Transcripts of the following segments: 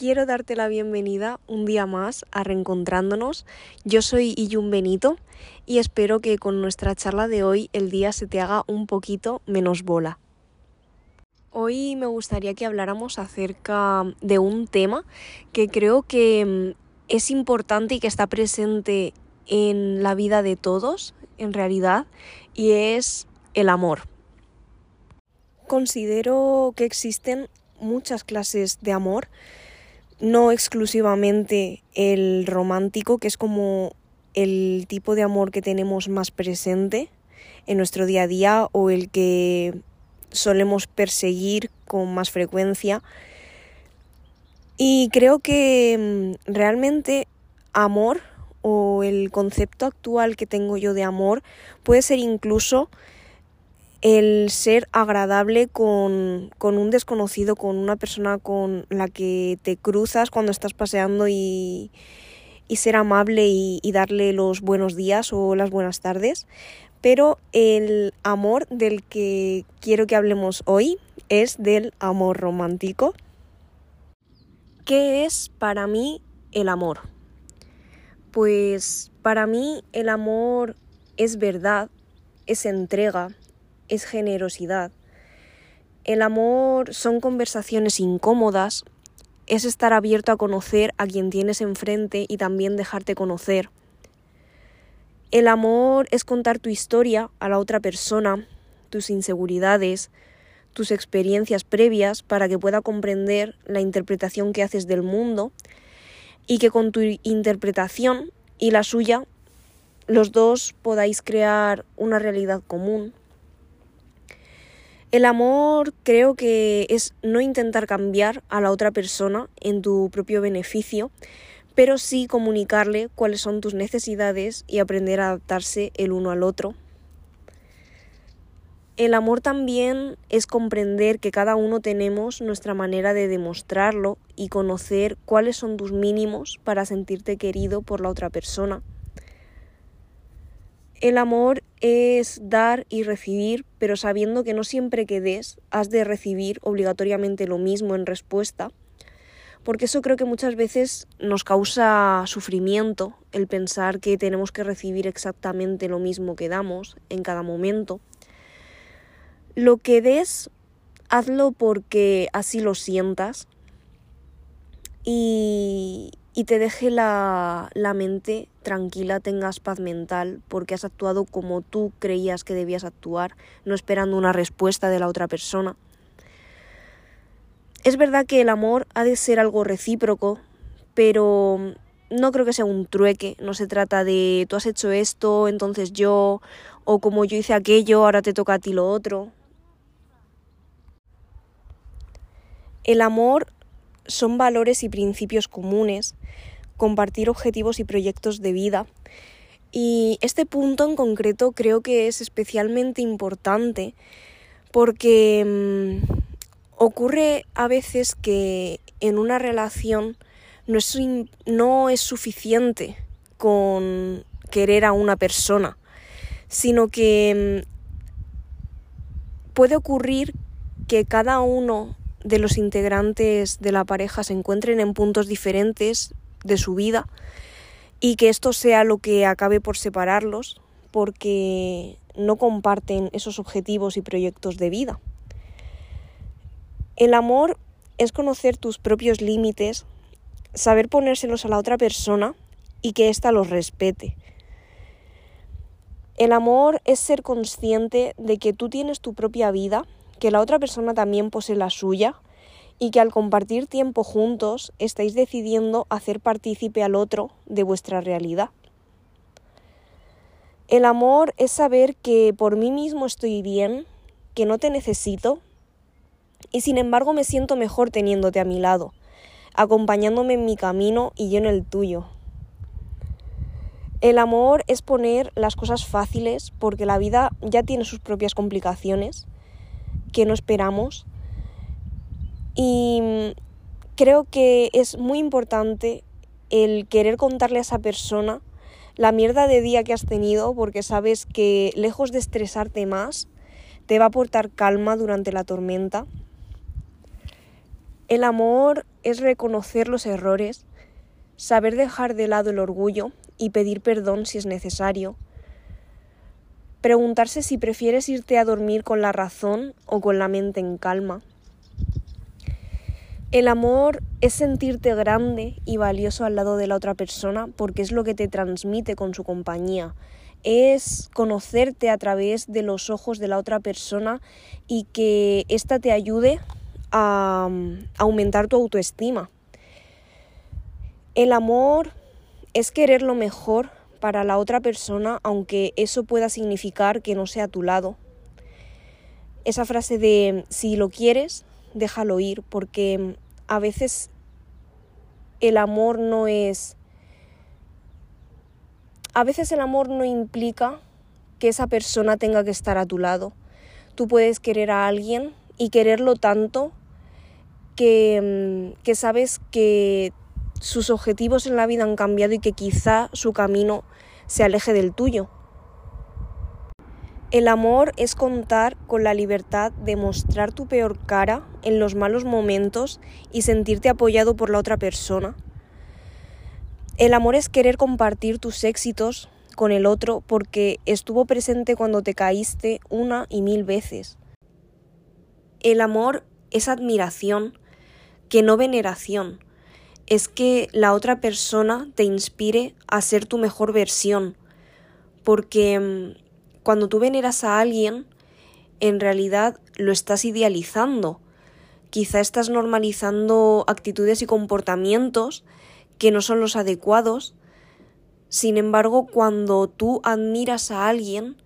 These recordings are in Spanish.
quiero darte la bienvenida un día más a Reencontrándonos. Yo soy Iyun Benito y espero que con nuestra charla de hoy el día se te haga un poquito menos bola. Hoy me gustaría que habláramos acerca de un tema que creo que mm, es importante y que está presente en la vida de todos, en realidad, y es el amor. Considero que existen muchas clases de amor, no exclusivamente el romántico, que es como el tipo de amor que tenemos más presente en nuestro día a día o el que solemos perseguir con más frecuencia. Y creo que mm, realmente amor o el concepto actual que tengo yo de amor puede ser incluso el ser agradable con, un desconocido, con una persona con la que te cruzas cuando estás paseando y, ser amable y, y, darle los buenos días o las buenas tardes. Pero el amor del que quiero que hablemos hoy es del amor romántico. ¿Qué es para mí el amor? Pues para mí el amor es verdad, es entrega, es generosidad. El amor son conversaciones incómodas, es estar abierto a conocer a quien tienes enfrente y también dejarte conocer. El amor es contar tu historia a la otra persona, tus inseguridades, tus experiencias previas para que pueda comprender la interpretación que haces del mundo y que con tu interpretación y la suya los dos podáis crear una realidad común. El amor creo que es no intentar cambiar a la otra persona en tu propio beneficio, pero sí comunicarle cuáles son tus necesidades y aprender a adaptarse el uno al otro. El amor también es comprender que cada uno tenemos nuestra manera de demostrarlo y conocer cuáles son tus mínimos para sentirte querido por la otra persona. El amor es dar y recibir, pero sabiendo que no siempre que des has de recibir obligatoriamente lo mismo en respuesta, porque eso creo que muchas veces nos causa sufrimiento el pensar que tenemos que recibir exactamente lo mismo que damos en cada momento. Lo que des, hazlo porque así lo sientas y, te deje la, la, mente tranquila, tengas paz mental, porque has actuado como tú creías que debías actuar, no esperando una respuesta de la otra persona. Es verdad que el amor ha de ser algo recíproco, pero no creo que sea un trueque, no se trata de tú has hecho esto, entonces yo, o como yo hice aquello, ahora te toca a ti lo otro. El amor son valores y principios comunes, compartir objetivos y proyectos de vida. Y este punto en concreto creo que es especialmente importante porque mm, ocurre a veces que en una relación no es, no es suficiente con querer a una persona, sino que mm, puede ocurrir que cada uno de los integrantes de la pareja se encuentren en puntos diferentes de su vida y que esto sea lo que acabe por separarlos porque no comparten esos objetivos y proyectos de vida. El amor es conocer tus propios límites, saber ponérselos a la otra persona y que ésta los respete. El amor es ser consciente de que tú tienes tu propia vida que la otra persona también posee la suya y que al compartir tiempo juntos estáis decidiendo hacer partícipe al otro de vuestra realidad. El amor es saber que por mí mismo estoy bien, que no te necesito y sin embargo me siento mejor teniéndote a mi lado, acompañándome en mi camino y yo en el tuyo. El amor es poner las cosas fáciles porque la vida ya tiene sus propias complicaciones que no esperamos. Y creo que es muy importante el querer contarle a esa persona la mierda de día que has tenido porque sabes que lejos de estresarte más, te va a aportar calma durante la tormenta. El amor es reconocer los errores, saber dejar de lado el orgullo y pedir perdón si es necesario. Preguntarse si prefieres irte a dormir con la razón o con la mente en calma. El amor es sentirte grande y valioso al lado de la otra persona porque es lo que te transmite con su compañía. Es conocerte a través de los ojos de la otra persona y que ésta te ayude a aumentar tu autoestima. El amor es querer lo mejor para la otra persona, aunque eso pueda significar que no sea a tu lado. Esa frase de si lo quieres, déjalo ir, porque a veces el amor no es... A veces el amor no implica que esa persona tenga que estar a tu lado. Tú puedes querer a alguien y quererlo tanto que, mm, que sabes que sus objetivos en la vida han cambiado y que quizá su camino se aleje del tuyo. El amor es contar con la libertad de mostrar tu peor cara en los malos momentos y sentirte apoyado por la otra persona. El amor es querer compartir tus éxitos con el otro porque estuvo presente cuando te caíste una y mil veces. El amor es admiración que no veneración. Es que la otra persona te inspire a ser tu mejor versión. Porque mm, cuando tú veneras a alguien, en realidad lo estás idealizando. Quizá estás normalizando actitudes y comportamientos que no son los adecuados. Sin embargo, cuando tú admiras a alguien,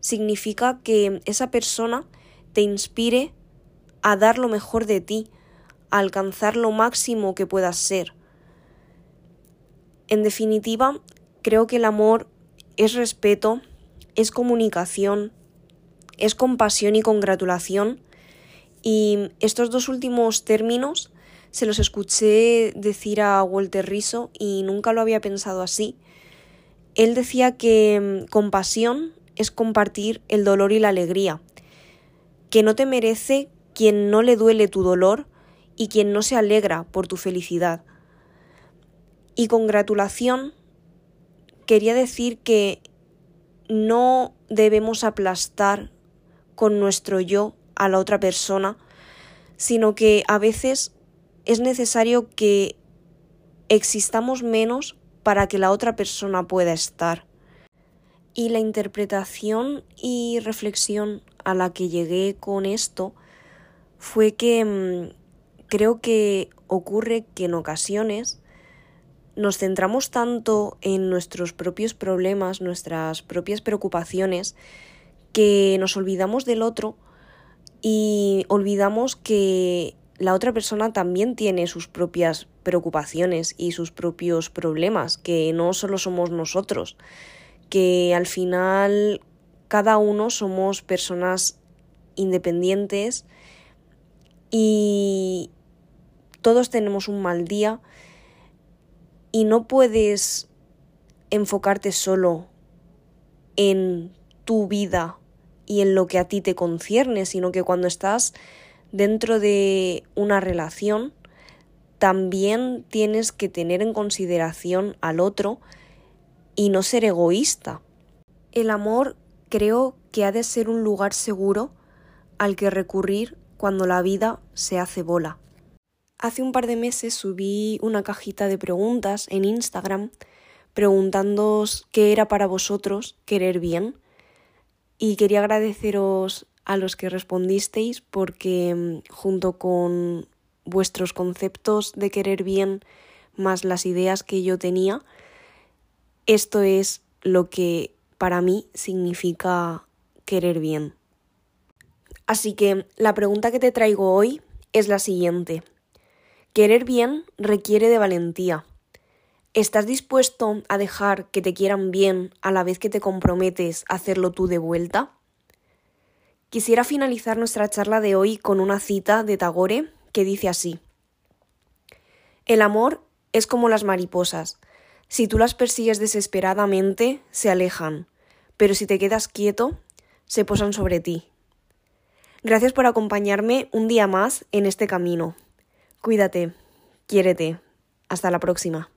significa que esa persona te inspire a dar lo mejor de ti, alcanzar lo máximo que puedas ser. En definitiva, creo que el amor es respeto, es comunicación, es compasión y congratulación. Y estos dos últimos términos se los escuché decir a Walter Riso y nunca lo había pensado así. Él decía que mm, compasión es compartir el dolor y la alegría, que no te merece quien no le duele tu dolor y quien no se alegra por tu felicidad. Y congratulación quería decir que no debemos aplastar con nuestro yo a la otra persona, sino que a veces es necesario que existamos menos para que la otra persona pueda estar. Y la interpretación y reflexión a la que llegué con esto fue que mm, creo que ocurre que en ocasiones nos centramos tanto en nuestros propios problemas, nuestras propias preocupaciones, que nos olvidamos del otro y olvidamos que la otra persona también tiene sus propias preocupaciones y sus propios problemas, que no solo somos nosotros, que al final cada uno somos personas independientes y, todos tenemos un mal día y no puedes enfocarte solo en tu vida y en lo que a ti te concierne, sino que cuando estás dentro de una relación, también tienes que tener en consideración al otro y no ser egoísta. El amor creo que ha de ser un lugar seguro al que recurrir cuando la vida se hace bola. Hace un par de meses subí una cajita de preguntas en Instagram preguntándoos qué era para vosotros querer bien y quería agradeceros a los que respondisteis porque mm, junto con vuestros conceptos de querer bien más las ideas que yo tenía, esto es lo que para mí significa querer bien. Así que la pregunta que te traigo hoy es la siguiente. Querer bien requiere de valentía. ¿Estás dispuesto a dejar que te quieran bien a la vez que te comprometes a hacerlo tú de vuelta? Quisiera finalizar nuestra charla de hoy con una cita de Tagore que dice así. El amor es como las mariposas. Si tú las persigues desesperadamente, se alejan, pero si te quedas quieto, se posan sobre ti. Gracias por acompañarme un día más en este camino. Cuídate, quiérete. Hasta la próxima.